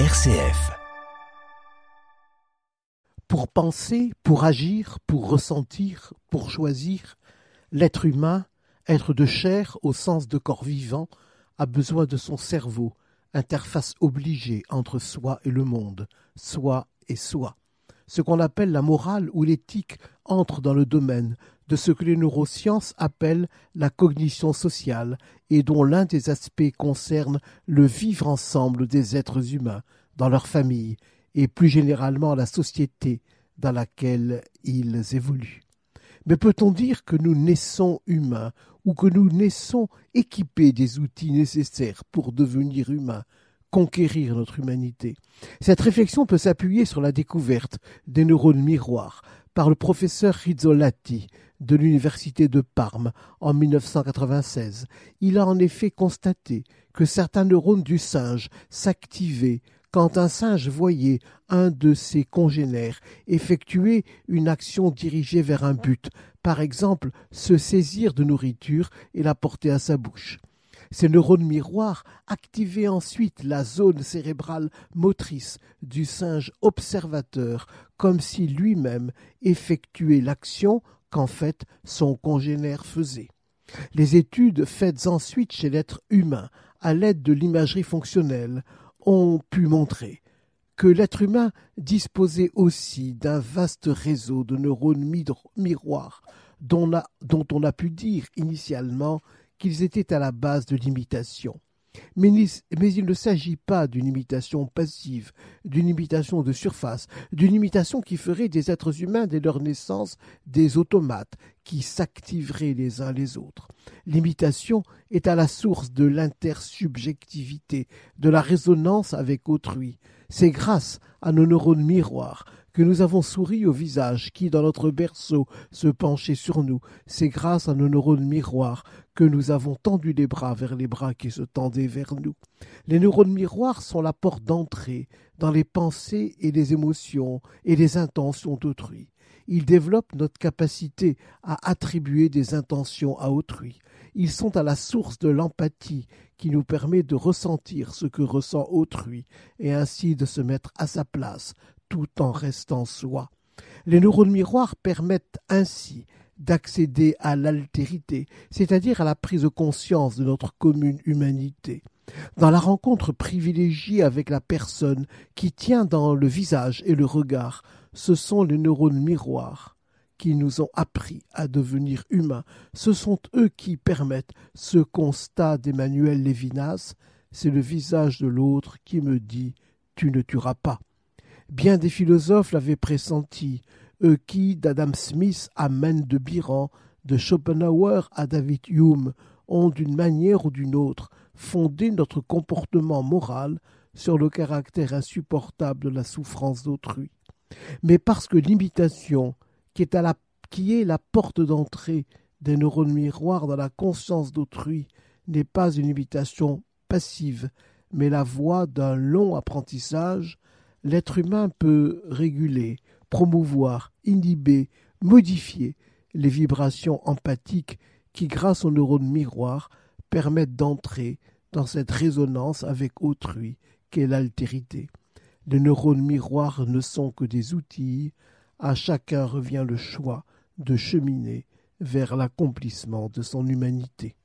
RCF. Pour penser, pour agir, pour ressentir, pour choisir, l'être humain, être de chair au sens de corps vivant, a besoin de son cerveau, interface obligée entre soi et le monde, soi et soi. Ce qu'on appelle la morale ou l'éthique entre dans le domaine de ce que les neurosciences appellent la cognition sociale et dont l'un des aspects concerne le vivre ensemble des êtres humains dans leur famille et plus généralement la société dans laquelle ils évoluent. Mais peut-on dire que nous naissons humains ou que nous naissons équipés des outils nécessaires pour devenir humains, conquérir notre humanité Cette réflexion peut s'appuyer sur la découverte des neurones miroirs par le professeur Rizzolatti de l'université de Parme en 1996. Il a en effet constaté que certains neurones du singe s'activaient quand un singe voyait un de ses congénères effectuer une action dirigée vers un but, par exemple se saisir de nourriture et la porter à sa bouche. Ces neurones miroirs activaient ensuite la zone cérébrale motrice du singe observateur, comme si lui-même effectuait l'action qu'en fait son congénère faisait. Les études faites ensuite chez l'être humain à l'aide de l'imagerie fonctionnelle ont pu montrer que l'être humain disposait aussi d'un vaste réseau de neurones miroirs dont, on a pu dire initialement qu'ils étaient à la base de l'imitation. Mais, il ne s'agit pas d'une imitation passive, d'une imitation de surface, d'une imitation qui ferait des êtres humains dès leur naissance des automates qui s'activeraient les uns les autres. L'imitation est à la source de l'intersubjectivité, de la résonance avec autrui. C'est grâce à nos neurones miroirs que nous avons souri au visage qui, dans notre berceau, se penchait sur nous. C'est grâce à nos neurones miroirs que nous avons tendu les bras vers les bras qui se tendaient vers nous. Les neurones miroirs sont la porte d'entrée dans les pensées et les émotions et les intentions d'autrui. Ils développent notre capacité à attribuer des intentions à autrui. Ils sont à la source de l'empathie qui nous permet de ressentir ce que ressent autrui et ainsi de se mettre à sa place tout en restant soi. Les neurones miroirs permettent ainsi d'accéder à l'altérité, c'est-à-dire à la prise de conscience de notre commune humanité. Dans la rencontre privilégiée avec la personne qui tient dans le visage et le regard, ce sont les neurones miroirs qui nous ont appris à devenir humains. Ce sont eux qui permettent ce constat d'Emmanuel Lévinas. C'est le visage de l'autre qui me dit Tu ne tueras pas. Bien des philosophes l'avaient pressenti, qui, d'Adam Smith à de Biran, de Schopenhauer à David Hume, ont d'une manière ou d'une autre fondé notre comportement moral sur le caractère insupportable de la souffrance d'autrui. Mais parce que l'imitation, qui qui est la porte d'entrée des neurones miroirs dans la conscience d'autrui, n'est pas une imitation passive, mais la voie d'un long apprentissage, l'être humain peut réguler, promouvoir, inhiber, modifier les vibrations empathiques qui, grâce aux neurones miroirs, permettent d'entrer dans cette résonance avec autrui qu'est l'altérité. Les neurones miroirs ne sont que des outils, à chacun revient le choix de cheminer vers l'accomplissement de son humanité.